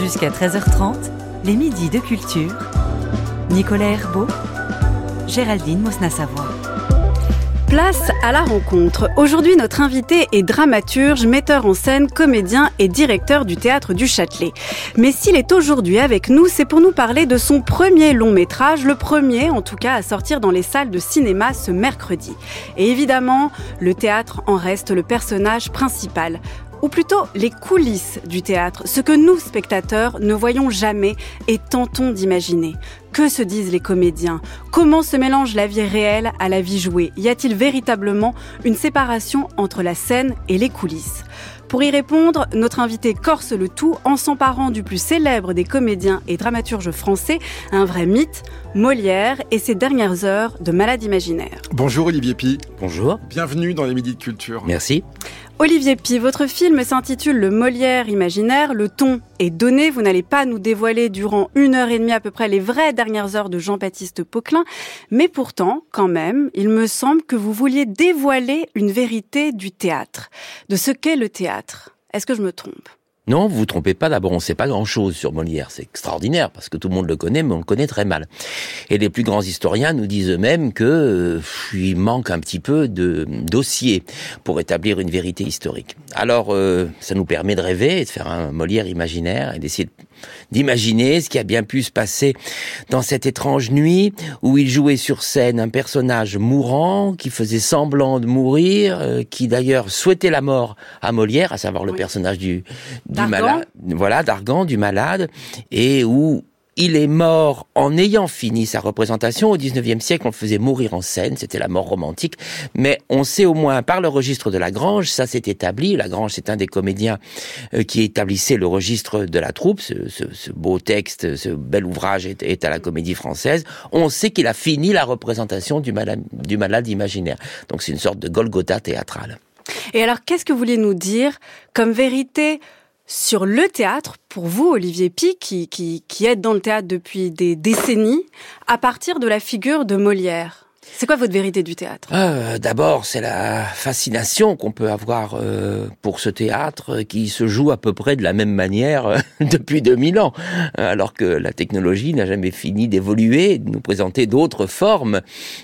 Jusqu'à 13h30, les midis de culture. Nicolas Herbeau, Géraldine Mosna-Savoie. Place à la rencontre. Aujourd'hui, notre invité est dramaturge, metteur en scène, comédien et directeur du théâtre du Châtelet. Mais s'il est aujourd'hui avec nous, c'est pour nous parler de son premier long métrage, le premier en tout cas à sortir dans les salles de cinéma ce mercredi. Et évidemment, le théâtre en reste le personnage principal ou plutôt les coulisses du théâtre, ce que nous, spectateurs, ne voyons jamais et tentons d'imaginer. Que se disent les comédiens? Comment se mélange la vie réelle à la vie jouée? Y a-t-il véritablement une séparation entre la scène et les coulisses? Pour y répondre, notre invité corse le tout en s'emparant du plus célèbre des comédiens et dramaturges français, un vrai mythe, Molière et ses dernières heures de malade imaginaire. Bonjour Olivier Pi. Bonjour. Bienvenue dans les Midis de Culture. Merci. Olivier Pi, votre film s'intitule Le Molière imaginaire. Le ton est donné. Vous n'allez pas nous dévoiler durant une heure et demie à peu près les vraies dernières heures de Jean-Baptiste Poquelin. Mais pourtant, quand même, il me semble que vous vouliez dévoiler une vérité du théâtre, de ce qu'est le théâtre. Est-ce que je me trompe? Non, vous vous trompez pas. D'abord, on ne sait pas grand-chose sur Molière. C'est extraordinaire parce que tout le monde le connaît, mais on le connaît très mal. Et les plus grands historiens nous disent eux-mêmes que euh, il manque un petit peu de dossier pour établir une vérité historique. Alors, euh, ça nous permet de rêver et de faire un Molière imaginaire et d'essayer d'imaginer ce qui a bien pu se passer dans cette étrange nuit où il jouait sur scène un personnage mourant qui faisait semblant de mourir, euh, qui d'ailleurs souhaitait la mort à Molière, à savoir le personnage du du malade, voilà, d'Argan, du malade, et où il est mort en ayant fini sa représentation. Au 19e siècle, on le faisait mourir en scène, c'était la mort romantique. Mais on sait au moins par le registre de Lagrange, ça s'est établi. Lagrange, c'est un des comédiens euh, qui établissait le registre de la troupe. Ce, beau texte, ce bel ouvrage est, à la comédie française. On sait qu'il a fini la représentation du malade, du malade imaginaire. Donc c'est une sorte de Golgotha théâtrale. Et alors, qu'est-ce que vous vouliez nous dire comme vérité sur le théâtre, pour vous, Olivier Pi, qui, qui, qui êtes dans le théâtre depuis des décennies, à partir de la figure de Molière c'est quoi votre vérité du théâtre? Euh, D'abord, c'est la fascination qu'on peut avoir euh, pour ce théâtre qui se joue à peu près de la même manière euh, depuis 2000 ans, alors que la technologie n'a jamais fini d'évoluer, de nous présenter d'autres formes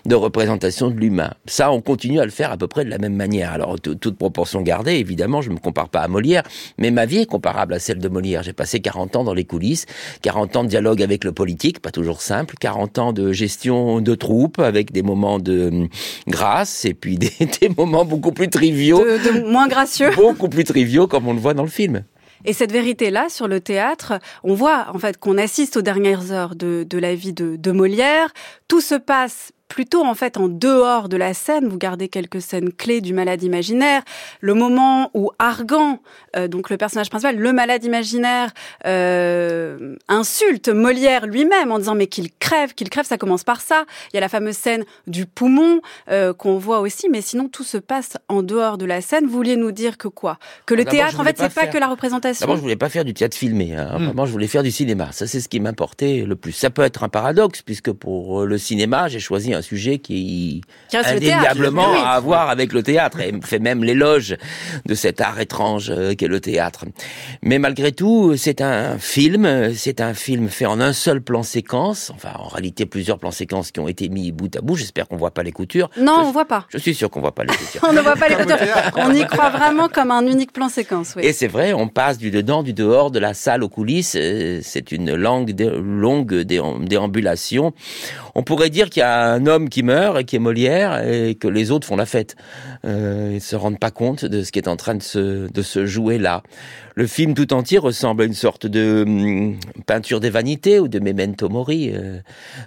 de représentation de l'humain. Ça, on continue à le faire à peu près de la même manière. Alors, toute proportion gardée, évidemment, je ne me compare pas à Molière, mais ma vie est comparable à celle de Molière. J'ai passé 40 ans dans les coulisses, 40 ans de dialogue avec le politique, pas toujours simple, 40 ans de gestion de troupes avec des moments de hum, grâce et puis des, moments beaucoup plus triviaux. De, moins gracieux. Beaucoup plus triviaux comme on le voit dans le film. Et cette vérité-là, sur le théâtre, on voit en fait qu'on assiste aux dernières heures de, la vie de, de Molière. Tout se passe plutôt en fait en dehors de la scène. Vous gardez quelques scènes clés du malade imaginaire. Le moment où Argan, euh, donc le personnage principal, le malade imaginaire, euh, insulte Molière lui-même en disant mais qu'il crève, qu'il crève, ça commence par ça. Il y a la fameuse scène du poumon euh, qu'on voit aussi, mais sinon tout se passe en dehors de la scène. Vous vouliez nous dire que quoi? Que le théâtre, en fait, c'est pas que la représentation. D'abord, je voulais pas faire du théâtre filmé. Hein. Vraiment, je voulais faire du cinéma. Ça, c'est ce qui m'importait le plus. Ça peut être un paradoxe puisque pour le cinéma, j'ai choisi un sujet qui, qui indéniablement a à voir avec le théâtre et fait même l'éloge de cet art étrange euh, qu'est le théâtre. Mais malgré tout, c'est un film, c'est un film fait en un seul plan séquence, enfin en réalité plusieurs plans séquences qui ont été mis bout à bout. J'espère qu'on voit pas les coutures. Non, on voit pas. Je suis sûr qu'on voit pas les coutures. on ne voit pas les coutures. on y croit vraiment comme un unique plan séquence. Oui. Et c'est vrai, on passe du dedans, du dehors, de la salle aux coulisses. Euh, c'est une longue, longue déambulation. On pourrait dire qu'il y a un homme qui meurt et qui est Molière et que les autres font la fête. Euh, ils se rendent pas compte de ce qui est en train de se, de se jouer là. Le film tout entier ressemble à une sorte de hum, peinture des vanités ou de memento mori. Euh,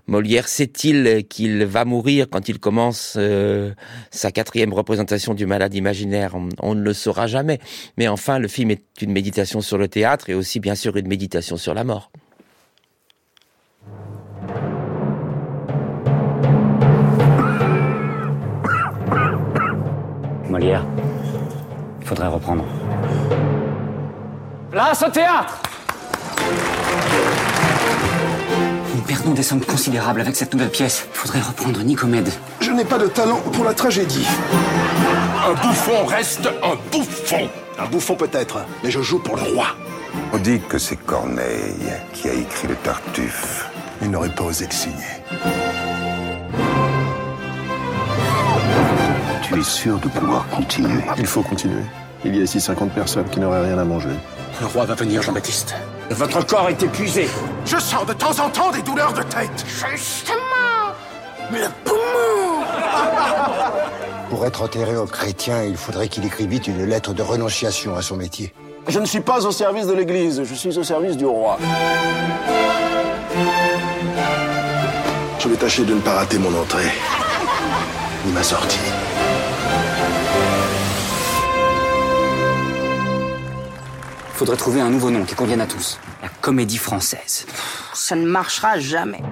Molière sait-il qu'il va mourir quand il commence euh, sa quatrième représentation du malade imaginaire? On, on, ne le saura jamais. Mais enfin, le film est une méditation sur le théâtre et aussi bien sûr une méditation sur la mort. Molière, il faudrait reprendre. Place au théâtre Nous perdons des sommes considérables avec cette nouvelle pièce. Il faudrait reprendre Nicomède. Je n'ai pas de talent pour la tragédie. Un bouffon reste un bouffon. Un bouffon peut-être, mais je joue pour le roi. On dit que c'est Corneille qui a écrit le Tartuffe. Il n'aurait pas osé le signer. Tu es sûr de pouvoir continuer? Il faut continuer. Il y a ici 50 personnes qui n'auraient rien à manger. Le roi va venir, Jean-Baptiste. Votre corps est épuisé. Je sens de temps en temps des douleurs de tête. Justement Le poumon Pour être enterré au chrétien, il faudrait qu'il écrivît une lettre de renonciation à son métier. Je ne suis pas au service de l'Église, je suis au service du roi. Je vais tâcher de ne pas rater mon entrée, ni ma sortie. Faudrait trouver un nouveau nom qui convienne à tous. La comédie française. Ça ne marchera jamais.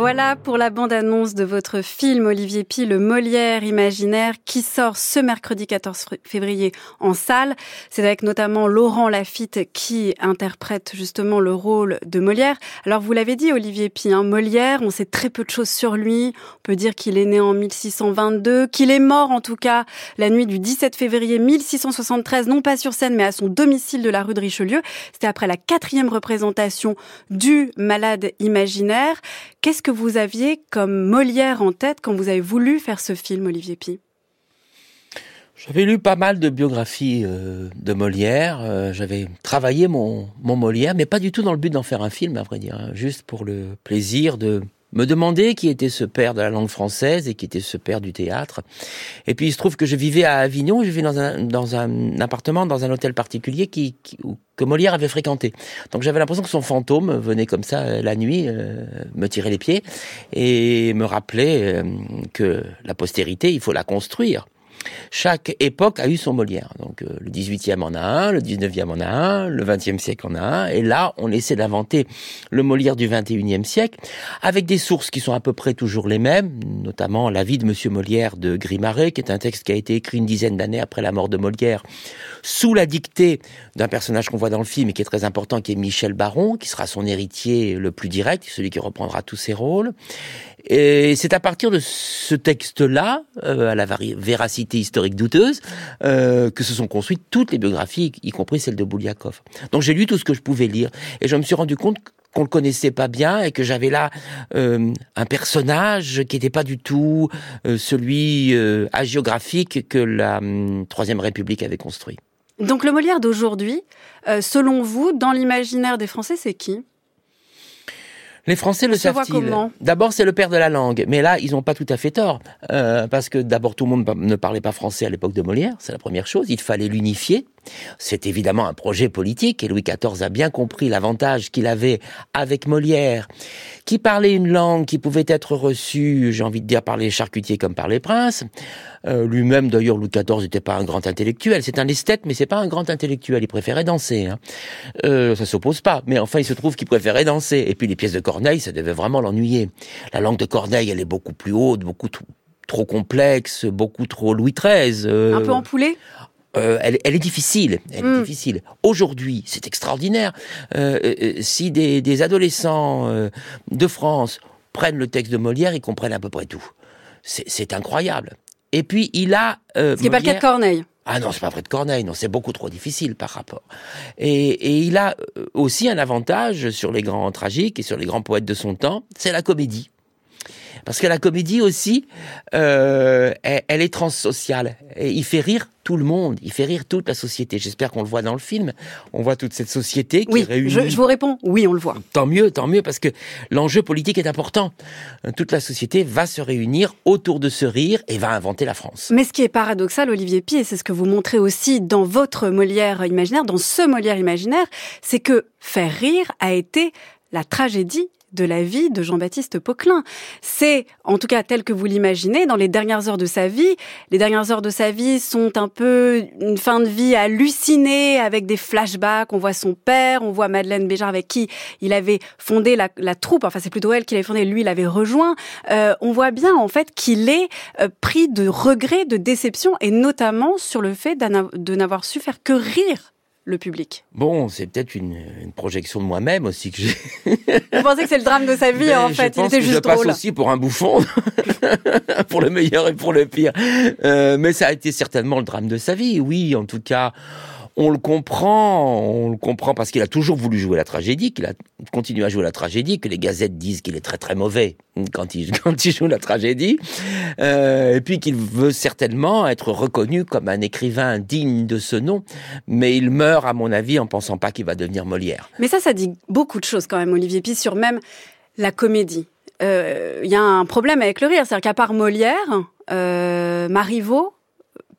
Voilà pour la bande-annonce de votre film Olivier Pi, le Molière imaginaire, qui sort ce mercredi 14 février en salle. C'est avec notamment Laurent Lafitte qui interprète justement le rôle de Molière. Alors vous l'avez dit Olivier Pi, hein, Molière, on sait très peu de choses sur lui. On peut dire qu'il est né en 1622, qu'il est mort en tout cas la nuit du 17 février 1673, non pas sur scène mais à son domicile de la rue de Richelieu. C'était après la quatrième représentation du Malade imaginaire. Qu'est-ce que vous aviez comme Molière en tête quand vous avez voulu faire ce film, Olivier Pi? J'avais lu pas mal de biographies euh, de Molière. Euh, J'avais travaillé mon, mon Molière, mais pas du tout dans le but d'en faire un film, à vrai dire. hein, juste pour le plaisir de me demander qui était ce père de la langue française et qui était ce père du théâtre. Et puis il se trouve que je vivais à Avignon, je vivais dans un, dans un appartement, dans un hôtel particulier qui, qui- que Molière avait fréquenté. Donc j'avais l'impression que son fantôme venait comme ça euh, la nuit euh, me tirer les pieds et me rappeler euh, que la postérité, il faut la construire. Chaque époque a eu son Molière. Donc euh, le 18e en a un, le 19e en a un, le 20e siècle en a un. Et là, on essaie d'inventer le Molière du 21e siècle avec des sources qui sont à peu près toujours les mêmes, notamment La vie de Monsieur Molière de Grimaret, qui est un texte qui a été écrit une dizaine d'années après la mort de Molière, sous la dictée d'un personnage qu'on voit dans le film et qui est très important, qui est Michel Baron, qui sera son héritier le plus direct, celui qui reprendra tous ses rôles. Et c'est à partir de ce texte-là, euh, à la vari- historique douteuse, euh, que se sont construites toutes les biographies, y compris celle de Bouliakov. Donc j'ai lu tout ce que je pouvais lire, et je me suis rendu compte qu'on le connaissait pas bien et que j'avais là euh, un personnage qui n'était pas du tout euh, celui hagiographique que la hum, Troisième République avait construit. Donc le Molière d'aujourd'hui, selon vous, dans l'imaginaire des Français, c'est qui? Les Français le savent-ils D'abord, c'est le père de la langue, mais là, ils n'ont pas tout à fait tort, euh, parce que d'abord, tout le monde ne parlait pas français à l'époque de Molière, c'est la première chose. Il fallait l'unifier. C'est évidemment un projet politique, et Louis XIV a bien compris l'avantage qu'il avait avec Molière, qui parlait une langue qui pouvait être reçue, j'ai envie de dire, par les charcutiers comme par les princes. Euh, Lui-même, d'ailleurs, Louis XIV n'était pas un grand intellectuel. C'est un esthète, mais c'est pas un grand intellectuel. Il préférait danser. Hein. Euh, ça s'oppose pas. Mais enfin, il se trouve qu'il préférait danser. Et puis les pièces de Corneille, ça devait vraiment l'ennuyer. La langue de Corneille, elle est beaucoup plus haute, beaucoup trop complexe, beaucoup trop Louis XIII. euh, Un peu empoulé euh, elle, elle est difficile. Elle Mm. est difficile. Aujourd'hui, c'est extraordinaire. Euh, euh, si des, des adolescents de France prennent le texte de Molière, ils comprennent à peu près tout. C'est incroyable. Et puis il a. euh, Ce qui n'est pas le cas de Corneille. ah non, c'est pas vrai de Corneille, non, c'est beaucoup trop difficile par rapport. Et, et il a aussi un avantage sur les grands tragiques et sur les grands poètes de son temps, c'est la comédie. Parce que la comédie aussi, euh, elle, elle est transsociale. Et il fait rire tout le monde, il fait rire toute la société. J'espère qu'on le voit dans le film. On voit toute cette société qui Oui, réunit. je, je vous réponds, oui, on le voit. Tant mieux, tant mieux, parce que l'enjeu politique est important. Toute la société va se réunir autour de ce rire et va inventer la France. Mais ce qui est paradoxal, Olivier Pi, et c'est ce que vous montrez aussi dans votre Molière imaginaire, dans ce Molière imaginaire, c'est que faire rire a été la tragédie de la vie de Jean-Baptiste Poquelin. C'est, en tout cas tel que vous l'imaginez, dans les dernières heures de sa vie. Les dernières heures de sa vie sont un peu une fin de vie hallucinée, avec des flashbacks. On voit son père, on voit Madeleine Béjart avec qui il avait fondé la, troupe. Enfin, c'est plutôt elle qui l'avait fondée, lui, l'avait rejoint. Euh, on voit bien, en fait, qu'il est euh, pris de regrets, de déception, et notamment sur le fait de n'avoir su faire que rire le public. Bon, c'est peut-être une, une projection de moi-même aussi que j'ai. Vous pensez que c'est le drame de sa vie, en je fait? Il pense était que juste je passe aussi pour un bouffon, pour le meilleur et pour le pire. Euh, mais ça a été certainement le drame de sa vie. Oui, en tout cas, on le comprend, on le comprend parce qu'il a toujours voulu jouer la tragédie, qu'il a continué à jouer la tragédie, que les gazettes disent qu'il est très très mauvais quand il, quand il joue la tragédie, euh, et puis qu'il veut certainement être reconnu comme un écrivain digne de ce nom, mais il meurt à mon avis en pensant pas qu'il va devenir Molière. Mais ça, ça dit beaucoup de choses quand même, Olivier Py, sur même la comédie. Il euh, y a un problème avec le rire, c'est-à-dire qu'à part Molière, euh, Marivaux,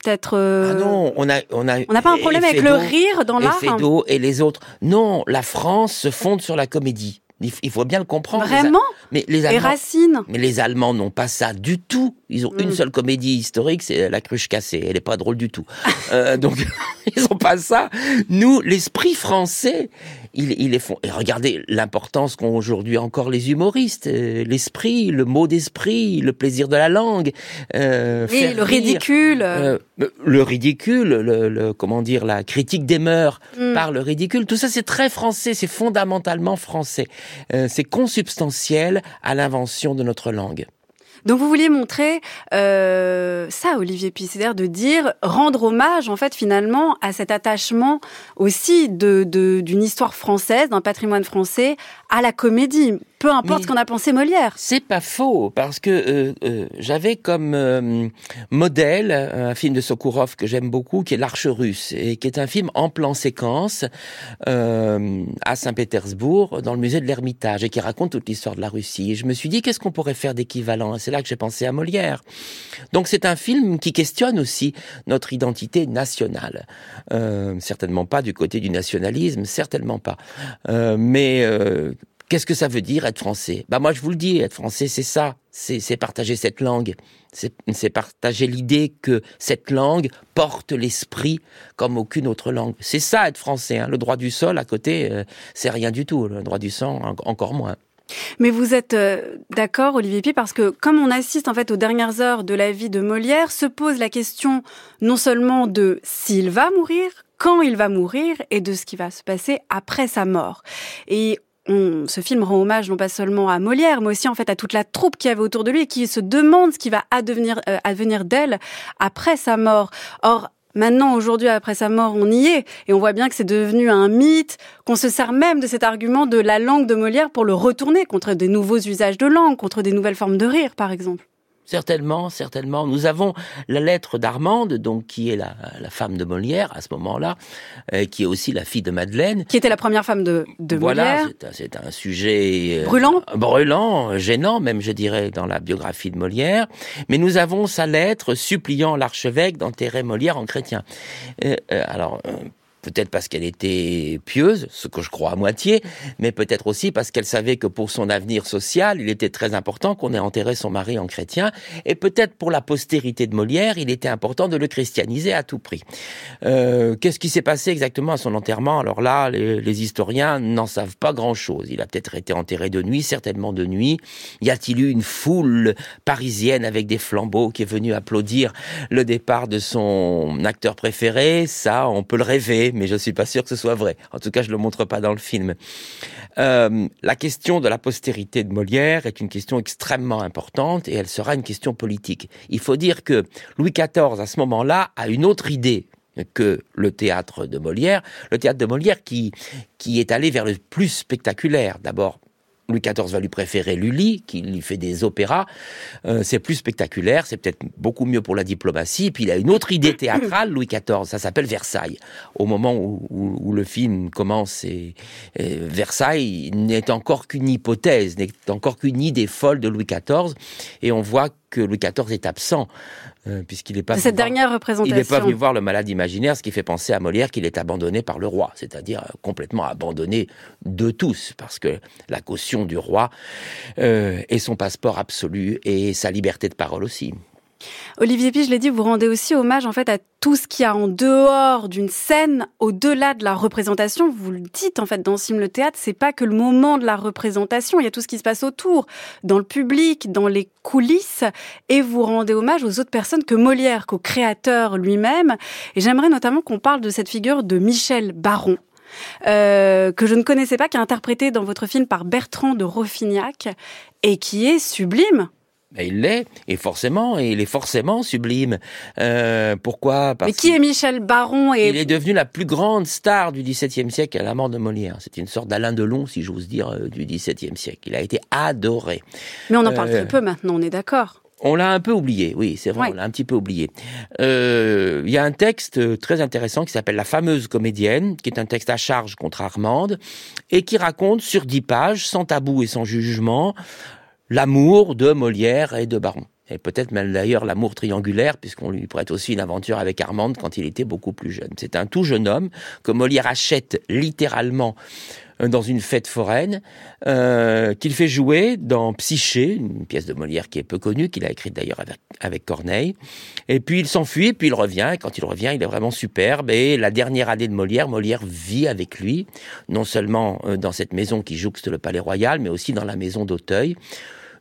peut-être. Ah non, on a, on a. On n'a pas un problème avec le rire dans l'art. Fédo et les autres. Non, la France se fonde sur la comédie. Il faut bien le comprendre. Vraiment Mais les Allemands, Racine Mais les Allemands n'ont pas ça du tout. Ils ont une mm. seule comédie historique, c'est La Cruche cassée. Elle est pas drôle du tout. euh, donc ils ont pas ça. Nous, l'esprit français, il, il est fond. Et regardez l'importance qu'ont aujourd'hui encore les humoristes. Euh, l'esprit, le mot d'esprit, le plaisir de la langue. Euh, oui, le ridicule. Euh, le ridicule, le, le, comment dire, la critique des mœurs mm. par le ridicule. Tout ça, c'est très français. C'est fondamentalement français. Euh, c'est consubstantiel à l'invention de notre langue. Donc vous vouliez montrer euh, ça, Olivier Pisceder, de dire rendre hommage en fait finalement à cet attachement aussi d'une histoire française, d'un patrimoine français à la comédie peu importe ce qu'on a pensé Molière. C'est pas faux, parce que euh, euh, j'avais comme euh, modèle un film de Sokourov que j'aime beaucoup, qui est L'Arche russe, et qui est un film en plan séquence à Saint-Pétersbourg, dans le musée de l'Ermitage, et qui raconte toute l'histoire de la Russie. Et je me suis dit, qu'est-ce qu'on pourrait faire d'équivalent? C'est là que j'ai pensé à Molière. Donc c'est un film qui questionne aussi notre identité nationale. certainement pas du côté du nationalisme, certainement pas. mais Qu'est-ce que ça veut dire être français? Bah moi je vous le dis, être français c'est ça, c'est partager cette langue, c'est partager l'idée que cette langue porte l'esprit comme aucune autre langue. C'est ça être français. Hein. Le droit du sol à côté, euh, c'est rien du tout. Le droit du sang encore moins. Mais vous êtes euh, d'accord, Olivier Pi, parce que comme on assiste en fait aux dernières heures de la vie de Molière, se pose la question non seulement de s'il va mourir, quand il va mourir et de ce qui va se passer après sa mort. Et ce film rend hommage non pas seulement à Molière, mais aussi en fait à toute la troupe qui avait autour de lui et qui se demande ce qui va advenir, euh, advenir d'elle après sa mort. Or, Maintenant, aujourd'hui, après sa mort, on y est. Et on voit bien que c'est devenu un mythe, qu'on se sert même de cet argument de la langue de Molière pour le retourner contre des nouveaux usages de langue, contre des nouvelles formes de rire, par exemple. Certainement, certainement. Nous avons la lettre d'Armande, donc qui est la, la, femme de Molière à ce moment-là, euh, qui est aussi la fille de Madeleine. Qui était la première femme de, de voilà, c'est un, sujet euh, brûlant, brûlant, gênant même, je dirais, dans la biographie de Molière. Mais nous avons sa lettre suppliant l'archevêque d'enterrer Molière en chrétien. Euh, alors peut-être parce qu'elle était pieuse, ce que je crois à moitié, mais peut-être aussi parce qu'elle savait que pour son avenir social, il était très important qu'on ait enterré son mari en chrétien, et peut-être pour la postérité de Molière, il était important de le christianiser à tout prix. Euh, Qu'est-ce qui s'est passé exactement à son enterrement? Alors là, les, les historiens n'en savent pas grand-chose. Il a peut-être été enterré de nuit, certainement de nuit. Y a-t-il eu une foule parisienne avec des flambeaux qui est venue applaudir le départ de son acteur préféré? Ça, on peut le rêver mais je suis pas sûr que ce soit vrai. En tout cas, je le montre pas dans le film. Euh, la question de la postérité de Molière est une question extrêmement importante et elle sera une question politique. Il faut dire que Louis XIV, à ce moment-là, a une autre idée que le théâtre de Molière. Le théâtre de Molière qui, qui est allé vers le plus spectaculaire. D'abord, Louis XIV va lui préférer Lully, qui lui fait des opéras. Euh, c'est plus spectaculaire, c'est peut-être beaucoup mieux pour la diplomatie. puis il a une autre idée théâtrale, Louis XIV, ça s'appelle Versailles. Au moment où, le film commence, et, Versailles n'est encore qu'une hypothèse, n'est encore qu'une idée folle de Louis XIV. Et on voit que Louis XIV est absent, euh, puisqu'il n'est pas. cette dernière représentation. Il n'est pas venu voir le malade imaginaire, ce qui fait penser à Molière qu'il est abandonné par le roi, c'est-à-dire euh, complètement abandonné de tous, parce que la caution du roi euh, est son passeport absolu et sa liberté de parole aussi. Olivier Pi, je l'ai dit, vous rendez aussi hommage en fait à tout ce qu'il y a en dehors d'une scène, au-delà de la représentation. Vous le dites en fait dans Sim le théâtre, c'est pas que le moment de la représentation, il y a tout ce qui se passe autour, dans le public, dans les coulisses, et vous rendez hommage aux autres personnes que Molière, qu'au créateur lui-même. Et j'aimerais notamment qu'on parle de cette figure de Michel Baron. Euh, que je ne connaissais pas, qui est interprété dans votre film par Bertrand de Roffignac et qui est sublime Ben, il l'est, et forcément, et il est forcément sublime. Euh, pourquoi? Parce Mais qui est Michel Baron et... Il est devenu la plus grande star du XVIIe siècle à la mort de Molière. C'est une sorte d'Alain Delon, si j'ose dire, euh, du XVIIe siècle. Il a été adoré. Mais on en parle très peu maintenant, on est d'accord on l'a un peu oublié, oui, c'est vrai, on l'a un petit peu oublié. Euh, il y a un texte très intéressant qui s'appelle La fameuse comédienne, qui est un texte à charge contre Armande, et qui raconte sur dix pages, sans tabou et sans jugement, l'amour de Molière et de Baron. Et peut-être même d'ailleurs l'amour triangulaire, puisqu'on lui prête aussi une aventure avec Armande quand il était beaucoup plus jeune. C'est un tout jeune homme que Molière achète littéralement euh, dans une fête foraine, euh, qu'il fait jouer dans Psyché, une pièce de Molière qui est peu connue, qu'il a écrite d'ailleurs avec, Corneille. Et puis il s'enfuit, puis il revient. Quand il revient, il est vraiment superbe. Et la dernière année de Molière, Molière vit avec lui, non seulement euh, dans cette maison qui jouxte le Palais Royal, mais aussi dans la maison d'Auteuil.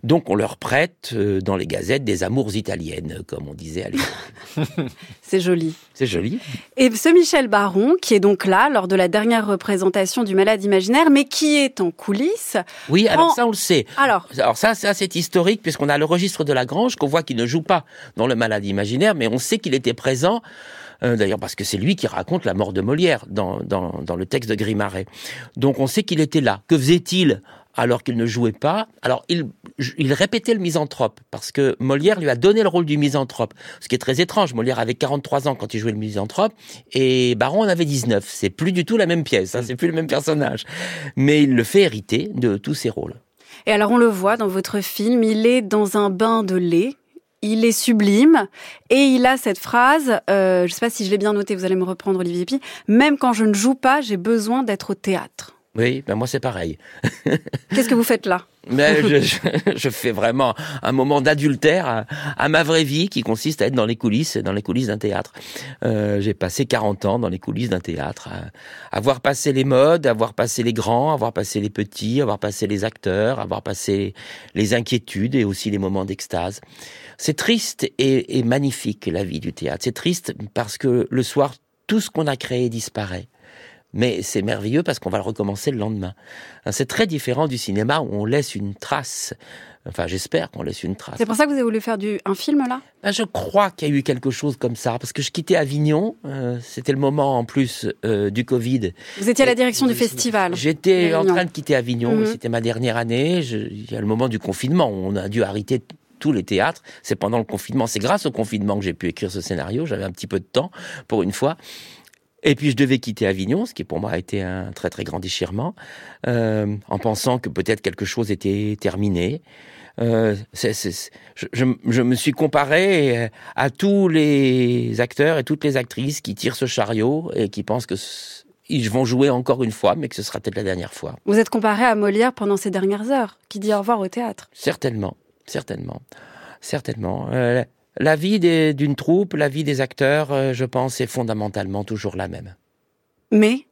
Donc on leur prête euh, dans les gazettes des amours italiennes, comme on disait à l'époque. C'est joli. C'est joli. Et ce Michel Baron, qui est donc là lors de la dernière représentation du Malade imaginaire, mais qui est en coulisses. Oui, alors ça on le sait. Alors, alors ça, ça c'est historique puisqu'on a le registre de la Grange qu'on voit qu'il ne joue pas dans le Malade imaginaire, mais on sait qu'il était présent. Euh, d'ailleurs parce que c'est lui qui raconte la mort de Molière dans, dans, dans le texte de Grimaret. Donc on sait qu'il était là. Que faisait-il alors qu'il ne jouait pas. Alors, il, il répétait le misanthrope, parce que Molière lui a donné le rôle du misanthrope, ce qui est très étrange. Molière avait 43 ans quand il jouait le misanthrope, et Baron en avait 19. C'est plus du tout la même pièce, hein, c'est plus le même personnage. Mais il le fait hériter de tous ses rôles. Et alors, on le voit dans votre film, il est dans un bain de lait, il est sublime et il a cette phrase, euh, je ne sais pas si je l'ai bien noté, vous allez me reprendre Olivier Pi, même quand je ne joue pas, j'ai besoin d'être au théâtre. Oui, ben moi c'est pareil. Qu'est-ce que vous faites là Mais je, je, fais vraiment un moment d'adultère à, ma vraie vie qui consiste à être dans les coulisses, dans les coulisses d'un théâtre. Euh, J'ai passé 40 ans dans les coulisses d'un théâtre, à, avoir passé les modes, avoir passé les grands, avoir passé les petits, avoir passé les acteurs, avoir passé les inquiétudes et aussi les moments d'extase. C'est triste et, et magnifique la vie du théâtre. C'est triste parce que le soir, tout ce qu'on a créé disparaît mais c'est merveilleux parce qu'on va le recommencer le lendemain. Hein, c'est très différent du cinéma où on laisse une trace. Enfin, j'espère qu'on laisse une trace. C'est pour ça que vous avez voulu faire du, un film là? Ben, Je crois qu'il y a eu quelque chose comme ça, parce que je quittais Avignon, euh, c'était le moment en plus euh, du Covid. Vous étiez à la direction du festival J'étais en train de quitter Avignon, mhm. c'était ma dernière année, il y a le moment du confinement, on a dû arrêter tous les théâtres. C'est pendant le confinement, c'est grâce au confinement que j'ai pu écrire ce scénario, j'avais un petit peu de temps pour une fois. Et puis je devais quitter Avignon, ce qui pour moi a été un très très grand déchirement, euh, en pensant que peut-être quelque chose était terminé. Euh, je, me suis comparé à tous les acteurs et toutes les actrices qui tirent ce chariot et qui pensent que ils vont jouer encore une fois, mais que ce sera peut-être la dernière fois. Vous êtes comparé à Molière pendant ces dernières heures, qui dit au revoir au théâtre. Certainement, certainement, certainement. Euh, la vie d'une troupe, la vie des acteurs, euh, je pense, est fondamentalement toujours la même. Mais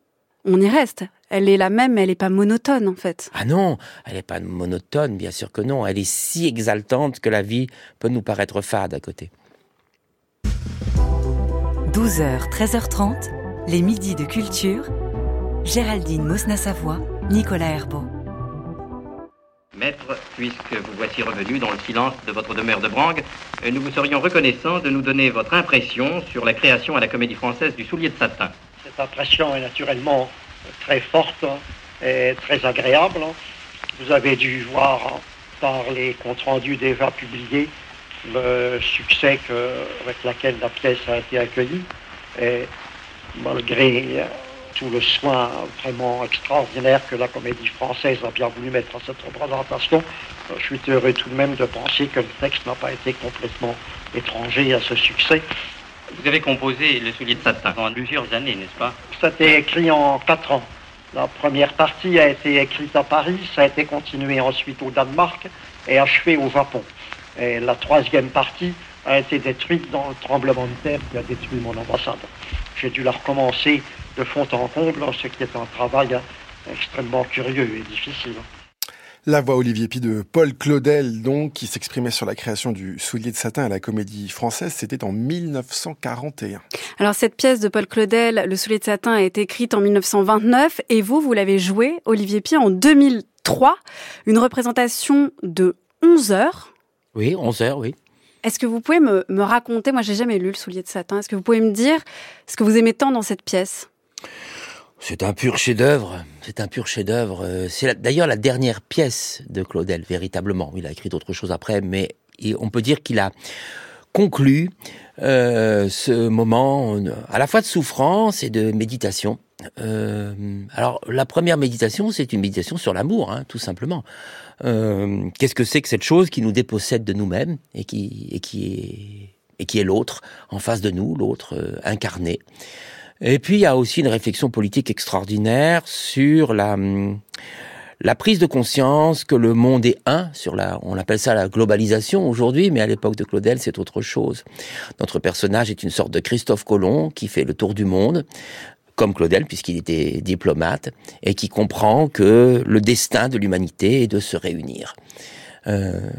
on y reste. Elle est la même, elle n'est pas monotone en fait. Ah non, elle n'est pas monotone, bien sûr que non. Elle est si exaltante que la vie peut nous paraître fade à côté. 12h, 13h30, les midis de culture. Géraldine Mosna-Savoie, Nicolas Herbeau. Maître, puisque vous voici revenu dans le silence de votre demeure de Brangue, nous vous serions reconnaissants de nous donner votre impression sur la création à la Comédie Française du Soulier de Satin. Cette impression est naturellement très forte et très agréable. Vous avez dû voir par les comptes rendus déjà publiés le succès avec lequel la pièce a été accueillie. Et malgré tout le soin vraiment extraordinaire que la comédie française a bien voulu mettre à cette représentation, je suis heureux tout de même de penser que le texte n'a pas été complètement étranger à ce succès. Vous avez composé Le soulier de satin en plusieurs années, n'est-ce pas? Ça a été écrit en quatre ans. La première partie a été écrite à Paris, ça a été continué ensuite au Danemark et achevé au Japon. Et la troisième partie a été détruite dans le tremblement de terre qui a détruit mon ambassade. J'ai dû la recommencer de fond en comble, ce qui est un travail extrêmement curieux et difficile. La voix Olivier Pi de Paul Claudel, donc, qui s'exprimait sur la création du Soulier de satin à la Comédie Française, c'était en 1941. Alors cette pièce de Paul Claudel, Le Soulier de satin, a été écrite en 1929 et vous, vous l'avez jouée, Olivier Pi, en 2003, une représentation de 11 heures Oui, 11 heures, oui. Est-ce que vous pouvez me, me raconter, moi j'ai jamais lu Le Soulier de Satin, est-ce que vous pouvez me dire ce que vous aimez tant dans cette pièce? C'est un pur chef-d'œuvre. C'est un pur chef-d'œuvre. Euh, C'est d'ailleurs la dernière pièce de Claudel, véritablement. Il a écrit d'autres choses après, mais on peut dire qu'il a conclu euh, ce moment euh, à la fois de souffrance et de méditation. Alors la première méditation, c'est une méditation sur l'amour, hein, tout simplement. Qu'est-ce que c'est que cette chose qui nous dépossède de nous-mêmes et qui est l'autre en face de nous, l'autre incarné? Et puis il y a aussi une réflexion politique extraordinaire sur la hum, la prise de conscience que le monde est un, sur la, on appelle ça la globalisation aujourd'hui, mais à l'époque de Claudel, c'est autre chose. Notre personnage est une sorte de Christophe Colomb qui fait le tour du monde, comme Claudel, puisqu'il était diplomate, et qui comprend que le destin de l'humanité est de se réunir. Euh,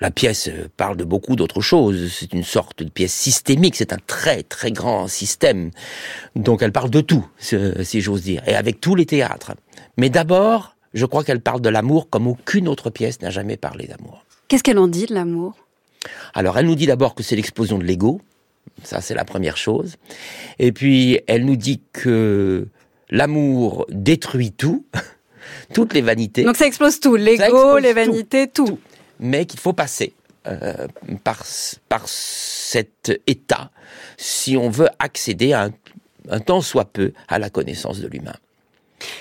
la pièce parle de beaucoup d'autres choses. C'est une sorte de pièce systémique. C'est un très très grand système. Donc elle parle de tout, si j'ose dire, et avec tous les théâtres. Mais d'abord, je crois qu'elle parle de l'amour comme aucune autre pièce n'a jamais parlé d'amour. Qu'est-ce qu'elle en dit de l'amour? Alors elle nous dit d'abord que c'est l'explosion de l'ego. Ça, c'est la première chose. Et puis, elle nous dit que l'amour détruit tout, toutes les vanités. Donc ça explose tout, l'ego, les vanités, tout. tout. Mais qu'il faut passer euh, par, cet état si on veut accéder un, un tant soit peu à la connaissance de l'humain.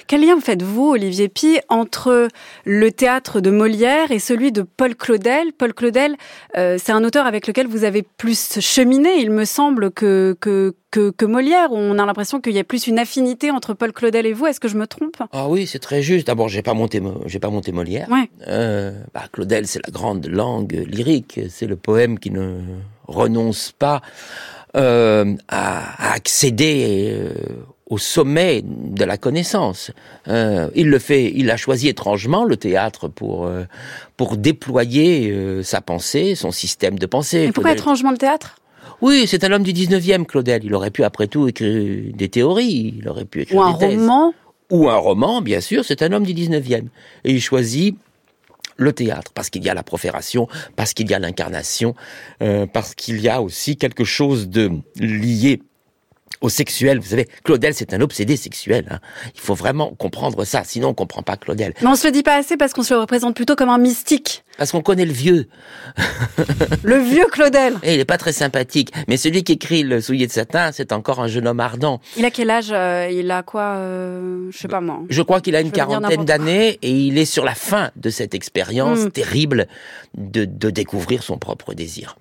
Quel lien faites-vous, Olivier Pi, entre le théâtre de Molière et celui de Paul Claudel? Paul Claudel, euh, c'est un auteur avec lequel vous avez plus cheminé, il me semble, que, que, que, que Molière. On a l'impression qu'il y a plus une affinité entre Paul Claudel et vous. Est-ce que je me trompe? Ah oui, c'est très juste. D'abord, j'ai pas monté, j'ai pas monté Molière. Ouais. Euh, bah, Claudel, c'est la grande langue lyrique. C'est le poème qui ne renonce pas euh, à, à accéder au sommet de la connaissance. Euh, il le fait, il a choisi étrangement le théâtre pour euh, pour déployer euh, sa pensée, son système de pensée. Et pourquoi Claudel- étrangement le théâtre? Oui, c'est un homme du 19e, Claudel. Il aurait pu après tout écrire des théories, il aurait pu écrire Ou un des thèses roman ou un roman, bien sûr, c'est un homme du 19e. Et il choisit le théâtre, parce qu'il y a la profération, parce qu'il y a l'incarnation, euh, parce qu'il y a aussi quelque chose de lié au sexuel. Vous savez, Claudel, c'est un obsédé sexuel. hein. Il faut vraiment comprendre ça, sinon on comprend pas Claudel. Mais on se le dit pas assez parce qu'on se le représente plutôt comme un mystique. Parce qu'on connaît le vieux. Le vieux Claudel. Et il est pas très sympathique. Mais celui qui écrit le soulier de satin, c'est encore un jeune homme ardent. Il a quel âge euh, Il a quoi euh, Je sais pas moi. Je crois qu'il a une quarantaine d'années et il est sur la fin de cette expérience Mm. terrible de, de découvrir son propre désir.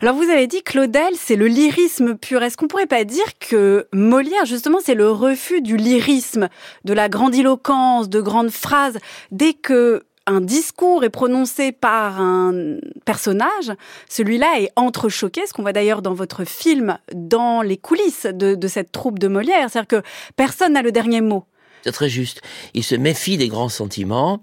Alors vous avez dit Claudel, c'est le lyrisme pur. Est-ce qu'on pourrait pas dire que Molière, justement, c'est le refus du lyrisme, de la grandiloquence, de grandes phrases? Dès que un discours est prononcé par un personnage, celui-là est entrechoqué, ce qu'on voit d'ailleurs dans votre film, dans les coulisses de, de cette troupe de Molière. C'est-à-dire que personne n'a le dernier mot. C'est très juste. Il se méfie des grands sentiments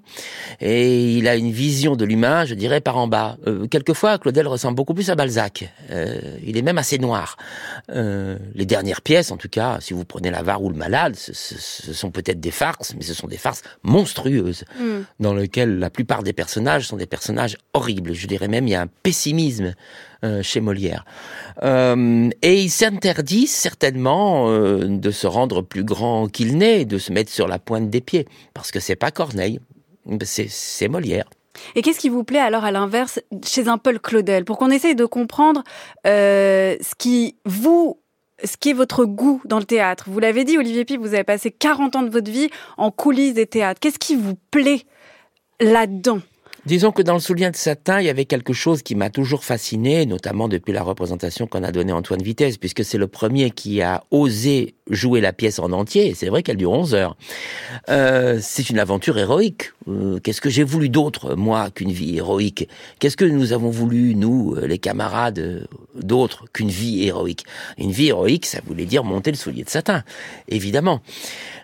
et il a une vision de l'humain, je dirais, par en bas. Euh, quelquefois, Claudel ressemble beaucoup plus à Balzac. Euh, il est même assez noir. Euh, les dernières pièces, en tout cas, si vous prenez l'avare ou le malade, ce, ce- ce sont peut-être des farces, mais ce sont des farces monstrueuses dans lesquelles la plupart des personnages sont des personnages horribles. Je dirais même il y a un pessimisme chez Molière. Euh, et il s'interdit certainement euh, de se rendre plus grand qu'il n'est, de se mettre sur la pointe des pieds, parce que c'est pas Corneille, c'est Molière. Et qu'est-ce qui vous plaît alors à l'inverse chez un Paul Claudel? Pour qu'on essaye de comprendre euh, ce qui vous ce qui est votre goût dans le théâtre. Vous l'avez dit, Olivier Pi, vous avez passé 40 ans de votre vie en coulisses des théâtres. Qu'est-ce qui vous plaît là-dedans? Disons que dans le soulier de satin, il y avait quelque chose qui m'a toujours fasciné, notamment depuis la représentation qu'on a donnée Antoine Vitesse, puisque c'est le premier qui a osé jouer la pièce en entier, c'est vrai qu'elle dure 11 heures. Euh, c'est une aventure héroïque. Euh, Qu'est-ce que j'ai voulu d'autre, moi, qu'une vie héroïque? Qu'est-ce que nous avons voulu, nous, euh, les camarades, euh, d'autre qu'une vie héroïque? Une vie héroïque, ça voulait dire monter le soulier de satin, évidemment.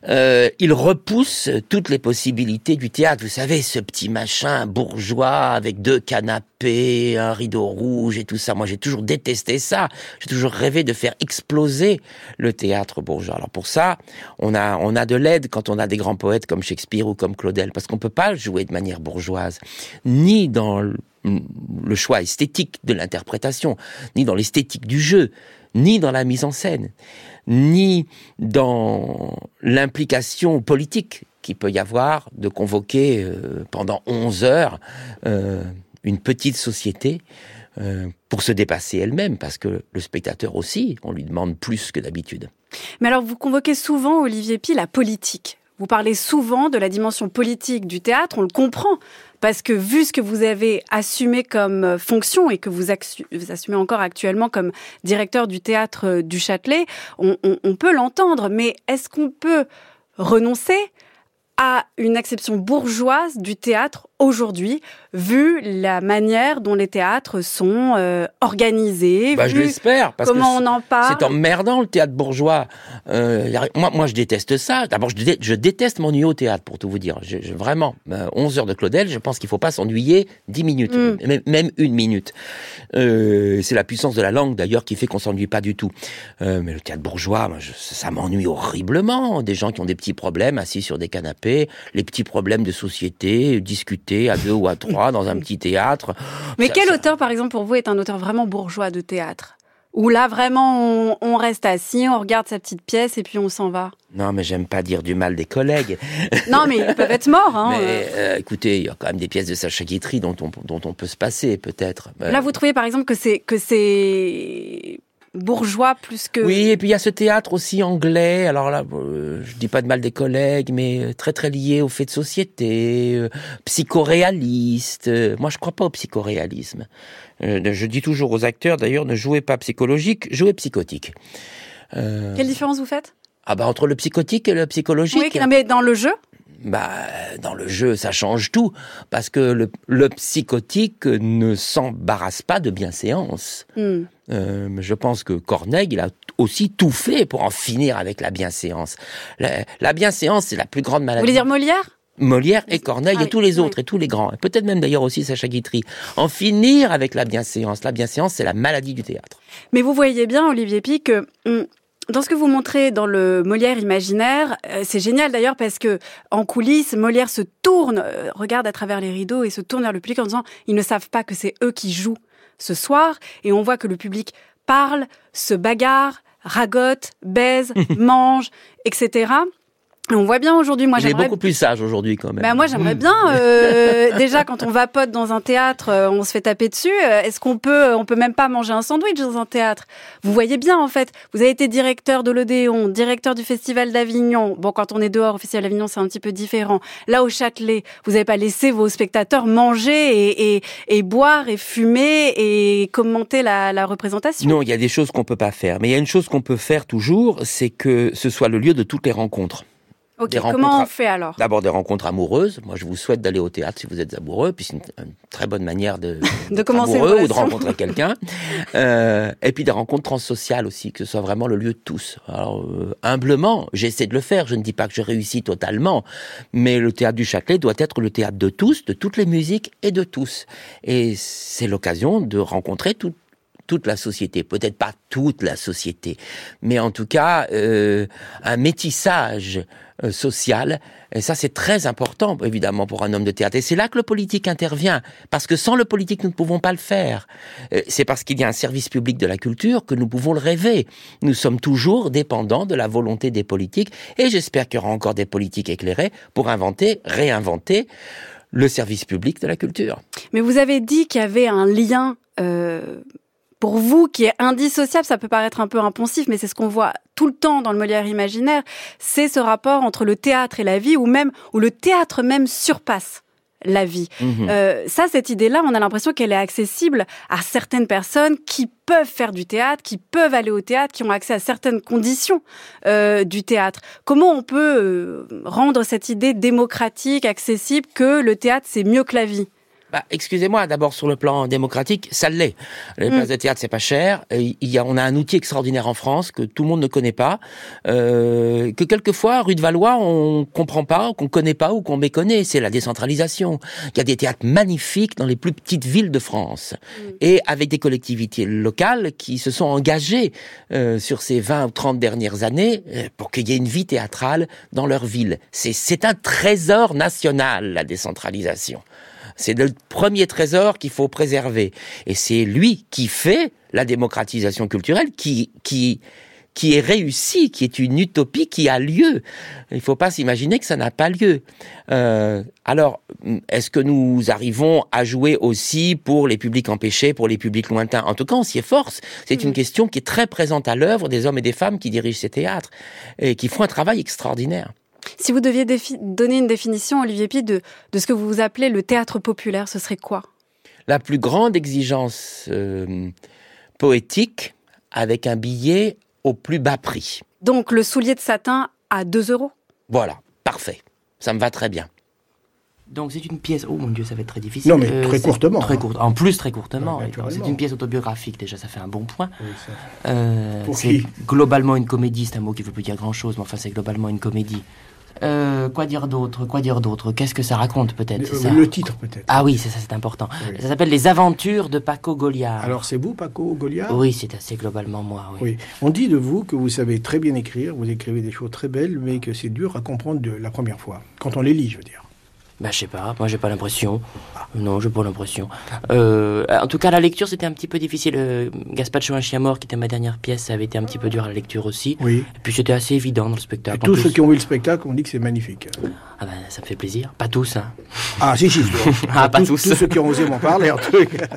Euh, il repousse toutes les possibilités du théâtre. Vous savez, ce petit machin bourgeois avec deux canapés, un rideau rouge et tout ça. Moi, j'ai toujours détesté ça. J'ai toujours rêvé de faire exploser le théâtre bourgeois. Alors pour ça, on a on a de l'aide quand on a des grands poètes comme Shakespeare ou comme Claudel, parce qu'on peut pas jouer de manière bourgeoise, ni dans le choix esthétique de l'interprétation, ni dans l'esthétique du jeu, ni dans la mise en scène, ni dans l'implication politique qu'il peut y avoir de convoquer euh, pendant 11 heures euh, une petite société euh, pour se dépasser elle-même, parce que le spectateur aussi, on lui demande plus que d'habitude. Mais alors, vous convoquez souvent, Olivier Pi, la politique. Vous parlez souvent de la dimension politique du théâtre, on le comprend, parce que vu ce que vous avez assumé comme fonction et que vous, assumez encore actuellement comme directeur du théâtre du Châtelet, on, on peut l'entendre, mais est-ce qu'on peut renoncer à une acception bourgeoise du théâtre aujourd'hui, vu la manière dont les théâtres sont euh, organisés. Bah, vu je l'espère, parce comment on en parle. C'est emmerdant le théâtre bourgeois. Euh, moi, moi, je déteste ça. D'abord, je, je, déteste m'ennuyer au théâtre, pour tout vous dire. Je, je, vraiment, 11 euh, heures de Claudel, je pense qu'il faut pas s'ennuyer 10 minutes, mm. même, même, une minute. Euh, c'est la puissance de la langue, d'ailleurs, qui fait qu'on s'ennuie pas du tout. Euh, mais le théâtre bourgeois, moi, ça m'ennuie horriblement. Des gens qui ont des petits problèmes assis sur des canapés, les petits problèmes de société, discuter à deux ou à trois dans un petit théâtre. Mais quel auteur, par exemple, pour vous, est un auteur vraiment bourgeois de théâtre? Où là, vraiment, on, reste assis, on regarde sa petite pièce et puis on s'en va. Non, mais j'aime pas dire du mal des collègues. non, mais ils peuvent être morts. Hein, mais euh, écoutez, il y a quand même des pièces de Sacha Guitry dont on, dont on peut se passer, peut-être. Là, vous trouvez par exemple que c'est que c'est bourgeois plus que. Oui, et puis il y a ce théâtre aussi anglais. Alors là, euh, je dis pas de mal des collègues, mais euh, très très lié aux faits de société, euh, psychoréaliste. Moi, je crois pas au psychoréalisme. je dis toujours aux acteurs, d'ailleurs, ne jouez pas psychologique, jouez psychotique. Quelle différence vous faites? Ah bah entre le psychotique et le psychologique. Oui, mais dans le jeu bah, dans le jeu, ça change tout, parce que le, le psychotique ne s'embarrasse pas de bienséance. Hmm. Euh, je pense que Corneille, il a aussi tout fait pour en finir avec la bienséance. La, la bienséance, c'est la plus grande maladie. Vous voulez dire Molière? Molière et Corneille et ah tous les autres et tous les grands, peut-être même d'ailleurs aussi Sacha Guitry, en finir avec la bienséance. La bienséance, c'est la maladie du théâtre. Mais vous voyez bien, Olivier Pic, que hum, dans ce que vous montrez dans le Molière imaginaire, euh, c'est génial d'ailleurs parce que en coulisses, Molière se tourne, euh, regarde à travers les rideaux et se tourne vers le public en disant ils ne savent pas que c'est eux qui jouent ce soir et on voit que le public parle, se bagarre, ragote, baise, mange, etc. On voit bien aujourd'hui, moi j'aimerais... beaucoup plus sage aujourd'hui quand même. Ben moi j'aimerais bien, euh, déjà quand on vapote dans un théâtre, euh, on se fait taper dessus. Euh, est-ce qu'on peut, on peut même pas manger un sandwich dans un théâtre? Vous voyez bien en fait, vous avez été directeur de l'Odéon, directeur du Festival d'Avignon. Bon, quand on est dehors au Festival d'Avignon, c'est un petit peu différent. Là au Châtelet, vous n'avez pas laissé vos spectateurs manger et, et, et, boire et fumer et commenter la, la représentation. Non, il y a des choses qu'on peut pas faire, mais il y a une chose qu'on peut faire toujours, c'est que ce soit le lieu de toutes les rencontres. Ok, comment on fait alors? D'abord des rencontres amoureuses. Moi, je vous souhaite d'aller au théâtre si vous êtes amoureux, puis c'est une, très bonne manière de, de commencer amoureux ou de rencontrer quelqu'un. Euh, et puis des rencontres transsociales aussi, que ce soit vraiment le lieu de tous. Alors, euh, humblement, j'essaie de le faire. Je ne dis pas que je réussis totalement, mais le théâtre du Châtelet doit être le théâtre de tous, de toutes les musiques et de tous. Et c'est l'occasion de rencontrer tout, toute la société, peut-être pas toute la société, mais en tout cas euh, un métissage euh, social. Et ça, c'est très important, évidemment, pour un homme de théâtre. Et c'est là que le politique intervient, parce que sans le politique, nous ne pouvons pas le faire. Euh, c'est parce qu'il y a un service public de la culture que nous pouvons le rêver. Nous sommes toujours dépendants de la volonté des politiques, et j'espère qu'il y aura encore des politiques éclairées pour inventer, réinventer le service public de la culture. Mais vous avez dit qu'il y avait un lien euh, pour vous qui est indissociable, ça peut paraître un peu impensif, mais c'est ce qu'on voit tout le temps dans le Molière imaginaire, c'est ce rapport entre le théâtre et la vie, ou même où le théâtre même surpasse la vie. Mhm. Euh, ça, cette idée-là, on a l'impression qu'elle est accessible à certaines personnes qui peuvent faire du théâtre, qui peuvent aller au théâtre, qui ont accès à certaines conditions euh, du théâtre. Comment on peut euh, rendre cette idée démocratique, accessible, que le théâtre, c'est mieux que la vie? Bah, excusez-moi, d'abord sur le plan démocratique, ça l'est. Les mm. places de théâtre, c'est pas cher. Il y a, on a un outil extraordinaire en France que tout le monde ne connaît pas, euh, que quelquefois, rue de Valois, on comprend pas, qu'on connaît pas ou qu'on méconnaît. C'est la décentralisation. Il y a des théâtres magnifiques dans les plus petites villes de France, mm. et avec des collectivités locales qui se sont engagées euh, sur ces 20 ou 30 dernières années euh, pour qu'il y ait une vie théâtrale dans leur ville. C'est un trésor national, la décentralisation. C'est le premier trésor qu'il faut préserver. Et c'est lui qui fait la démocratisation culturelle, qui, qui, qui est réussi, qui est une utopie qui a lieu. Il ne faut pas s'imaginer que ça n'a pas lieu. Euh, alors, est-ce que nous arrivons à jouer aussi pour les publics empêchés, pour les publics lointains? En tout cas, on s'y efforce. C'est une question qui est très présente à l'œuvre des hommes et des femmes qui dirigent ces théâtres et qui font un travail extraordinaire. Si vous deviez donner une définition, Olivier Pi, de, de ce que vous appelez le théâtre populaire, ce serait quoi? La plus grande exigence euh, poétique avec un billet au plus bas prix. Donc le soulier de satin à 2 euros? Voilà, parfait. Ça me va très bien. Donc c'est une pièce. Oh mon Dieu, ça va être très difficile. Non, mais euh, très courtement. Très court. En plus, très courtement. c'est une pièce autobiographique. Déjà, ça fait un bon point. Euh, c'est globalement une comédie. C'est un mot qui ne veut plus dire grand chose, mais enfin, c'est globalement une comédie. Euh, quoi dire d'autre Quoi dire d'autre? Qu'est-ce que ça raconte peut-être? Le, le, titre peut-être. Ah oui, c'est ça, c'est important. Ça s'appelle Les Aventures de Paco Goliard. Alors c'est vous, Paco Goliard Oui, c'est assez globalement moi. Oui. oui. On dit de vous que vous savez très bien écrire, vous écrivez des choses très belles, mais que c'est dur à comprendre de la première fois, quand on les lit, je veux dire. Bah, je sais pas, moi j'ai pas l'impression. Non, j'ai pas l'impression. Euh, en tout cas, la lecture c'était un petit peu difficile. Euh, Gaspacho, un chien mort, qui était ma dernière pièce, ça avait été un petit peu dur à la lecture aussi. Oui. Et puis c'était assez évident dans le spectacle. Et tous ceux qui ont vu le spectacle ont dit que c'est magnifique. Ah ben, ça me fait plaisir. Pas tous, hein. Ah, si, si. ah, pas tous. Tous ceux qui ont osé m'en parler, en tout cas.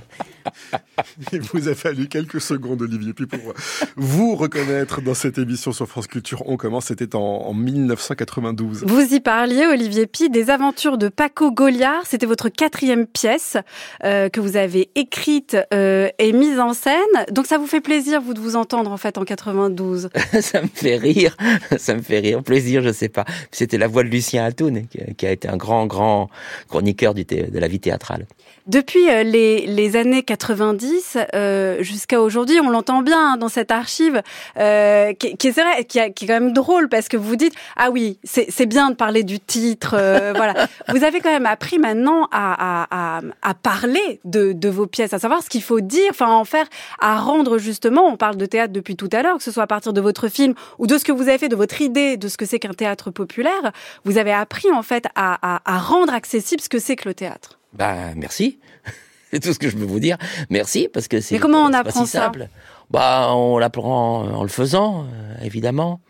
Il vous a fallu quelques secondes, Olivier, puis pour vous reconnaître dans cette émission sur France Culture. On commence, c'était en, 1992. Vous y parliez, Olivier Pi, des aventures de Paco Goliard. C'était votre quatrième pièce euh, que vous avez écrite euh, et mise en scène. Donc ça vous fait plaisir, vous, de vous entendre en fait en 92 Ça me fait rire, ça me fait rire. Plaisir, je sais pas. C'était la voix de Lucien Atoun, qui a été un grand, grand chroniqueur de la vie théâtrale. Depuis euh, les, les années 90 euh, jusqu'à aujourd'hui, on l'entend bien hein, dans cette archive, euh, qui, qui, est vrai, qui, qui, est quand même drôle parce que vous dites ah oui, c'est bien de parler du titre, euh, voilà. Vous avez quand même appris maintenant à, à, à, parler de, de, vos pièces, à savoir ce qu'il faut dire, enfin en faire, à rendre justement. On parle de théâtre depuis tout à l'heure, que ce soit à partir de votre film ou de ce que vous avez fait, de votre idée de ce que c'est qu'un théâtre populaire. Vous avez appris en fait à, à rendre accessible ce que c'est que le théâtre. Bah merci. c'est tout ce que je peux vous dire. Merci parce que c'est. Mais comment on apprend si ça? simple. Bah on l'apprend en le faisant, euh, évidemment.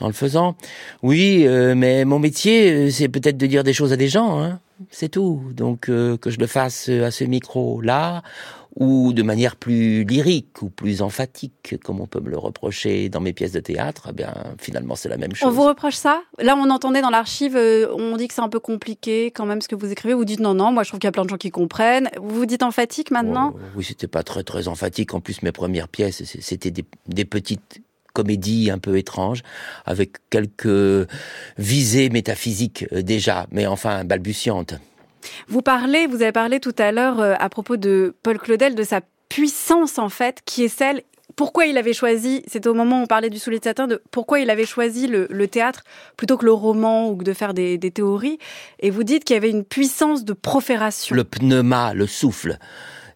En le faisant. Oui, euh, mais mon métier, euh, c'est peut-être de dire des choses à des gens. Hein. C'est tout. Donc que je le fasse à ce micro-là ou de manière plus lyrique ou plus emphatique, comme on peut me le reprocher dans mes pièces de théâtre, eh bien finalement c'est la même chose. On vous reproche ça? Là on entendait dans l'archive, euh, on dit que c'est un peu compliqué quand même ce que vous écrivez. Vous dites non non, moi je trouve qu'il y a plein de gens qui comprennent. Vous vous dites emphatique maintenant? Oh, Oui, c'était pas très très emphatique. En plus mes premières pièces c'était des, des petites comédies un peu étranges, avec quelques visées métaphysiques euh, déjà, mais enfin balbutiantes. Vous parlez, vous avez parlé tout à l'heure euh, à propos de Paul Claudel, de sa puissance en fait, qui est celle pourquoi il avait choisi, c'était au moment où on parlait du soulier de satin, de pourquoi il avait choisi le, théâtre plutôt que le roman ou que de faire des, des théories. Et vous dites qu'il y avait une puissance de profération. Le pneuma, le souffle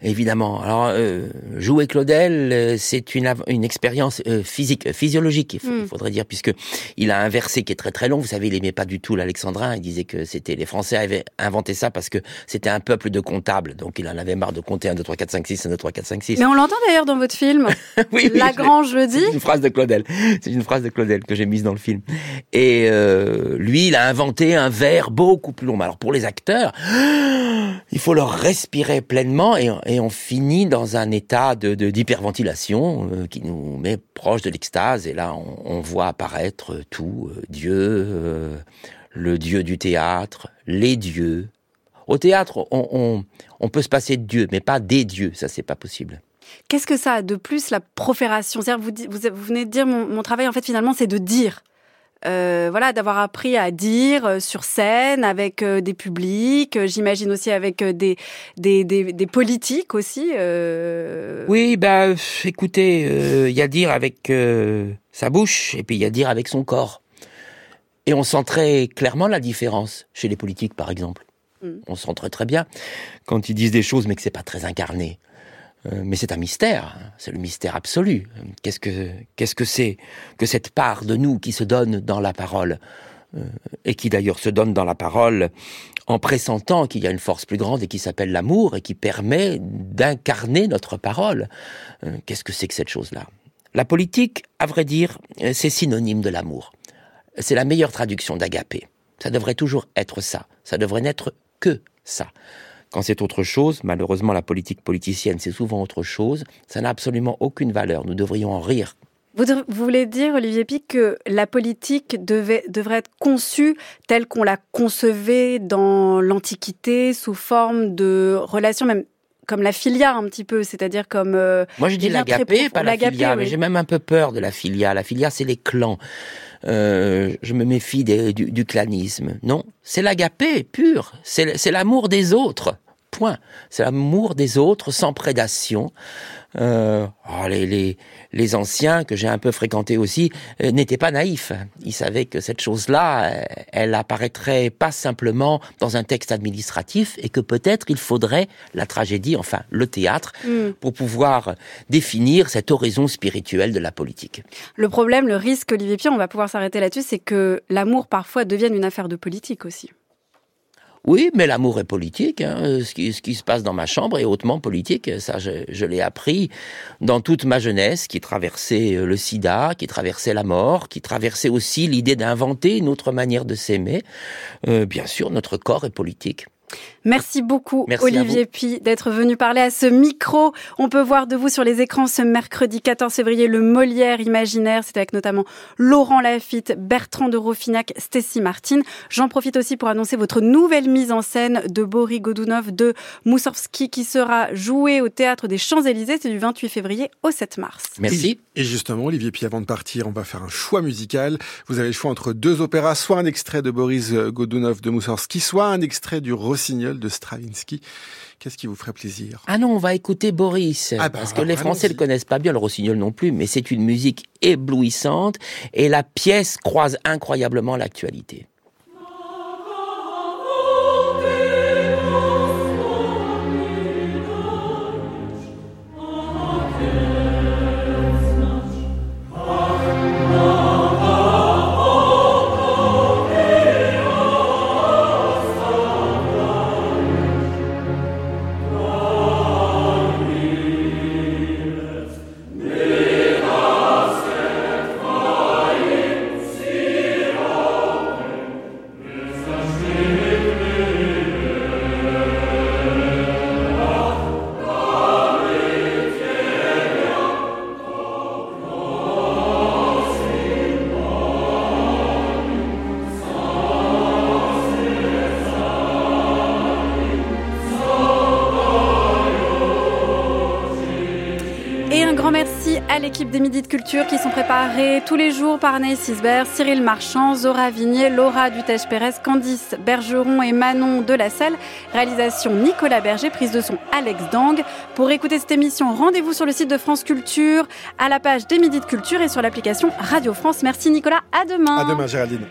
évidemment. Alors, euh, jouer Claudel, euh, c'est une, une expérience euh, physique, physiologique, il, hmm. faudrait dire, puisque il a un verset qui est très très long. Vous savez, il aimait pas du tout l'alexandrin. Il disait que c'était les Français avaient inventé ça parce que c'était un peuple de comptables. Donc, il en avait marre de compter 1, 2, 3, 4, 5, 6, 1, 2, 3, 4, 5, 6. Mais on l'entend d'ailleurs dans votre film. oui, Lagrange le dit. C'est une phrase de Claudel. C'est une phrase de Claudel que j'ai mise dans le film. Et euh, lui, il a inventé un vers beaucoup plus long. Alors, pour les acteurs, il faut leur respirer pleinement et, et on finit dans un état de d'hyperventilation euh, qui nous met proche de l'extase et là on, voit apparaître tout euh, Dieu, euh, le Dieu du théâtre, les dieux. Au théâtre, on, on, peut se passer de Dieu, mais pas des dieux, ça c'est pas possible. Qu'est-ce que ça a de plus la profération? Vous, vous, vous, venez de dire mon travail en fait finalement c'est de dire. Euh, voilà, d'avoir appris à dire euh, sur scène avec euh, des publics, j'imagine aussi avec des, des, des, politiques aussi. Oui, bah écoutez, il y a dire avec sa bouche et puis il y a dire avec son corps. Et on sent très clairement la différence chez les politiques, par exemple. Mm. On sent très très bien quand ils disent des choses mais que c'est pas très incarné. Euh, mais c'est un mystère, hein. c'est le mystère absolu. Qu'est-ce que qu'est-ce que c'est que cette part de nous qui se donne dans la parole euh, et qui d'ailleurs se donne dans la parole en pressentant qu'il y a une force plus grande et qui s'appelle l'amour et qui permet d'incarner notre parole. Euh, qu'est-ce que c'est que cette chose-là? La politique, à vrai dire, c'est synonyme de l'amour. C'est la meilleure traduction d'agapé. Ça devrait toujours être ça. Ça devrait n'être que ça. Quand c'est autre chose, malheureusement la politique politicienne, c'est souvent autre chose, ça n'a absolument aucune valeur. Nous devrions en rire vous, voulez dire, Olivier Pic, que la politique devait, devrait être conçue telle qu'on la concevait dans l'Antiquité, sous forme de relations même comme la filia un petit peu, c'est-à-dire comme... Euh, Moi je dis l'agapé, pas la filia, mais j'ai même un peu peur de la filia. La filia, c'est les clans. Euh, je me méfie du, clanisme. Non, c'est l'agapé pur, c'est l'amour des autres. Point. C'est l'amour des autres sans prédation. Euh, oh, les, les, anciens que j'ai un peu fréquentés aussi euh, n'étaient pas naïfs. Ils savaient que cette chose-là, euh, elle apparaîtrait pas simplement dans un texte administratif et que peut-être il faudrait la tragédie, enfin le théâtre, mm. pour pouvoir définir cette oraison spirituelle de la politique. Le problème, le risque, Olivier Pierre, on va pouvoir s'arrêter là-dessus, c'est que l'amour parfois devienne une affaire de politique aussi. Oui, mais l'amour est politique. Hein. Ce, qui, ce, qui, se passe dans ma chambre est hautement politique. Ça, je, je l'ai appris dans toute ma jeunesse, qui traversait euh, le sida, qui traversait la mort, qui traversait aussi l'idée d'inventer une autre manière de s'aimer. Euh, bien sûr, notre corps est politique. Merci beaucoup, Olivier Pi, d'être venu parler à ce micro. On peut voir de vous sur les écrans ce mercredi 14 février le Molière imaginaire. C'est avec notamment Laurent Lafitte, Bertrand de Rofinac, Stécie Martin. J'en profite aussi pour annoncer votre nouvelle mise en scène de Boris Godunov de Moussorski qui sera jouée au Théâtre des Champs-Élysées. C'est du 28 février au 7 mars. Merci. Et justement, Olivier Pi, avant de partir, on va faire un choix musical. Vous avez le choix entre deux opéras, soit un extrait de Boris Godunov de Moussorski, soit un extrait du Rossignol de Stravinsky. Qu'est-ce qui vous ferait plaisir? Ah non, on va écouter Boris, ah bah, parce que les Français ne le connaissent pas bien, le Rossignol non plus, mais c'est une musique éblouissante et la pièce croise incroyablement l'actualité. L'équipe des Midis de Culture qui sont préparés tous les jours par Anaïs Isbert, Cyril Marchand, Zora Vignier, Laura Dutèche-Pérez, Candice Bergeron et Manon Delacelle. Réalisation Nicolas Berger, prise de son Alex Dang. Pour écouter cette émission, rendez-vous sur le site de France Culture, à la page des Midis de Culture et sur l'application Radio France. Merci Nicolas, à demain. À demain Géraldine.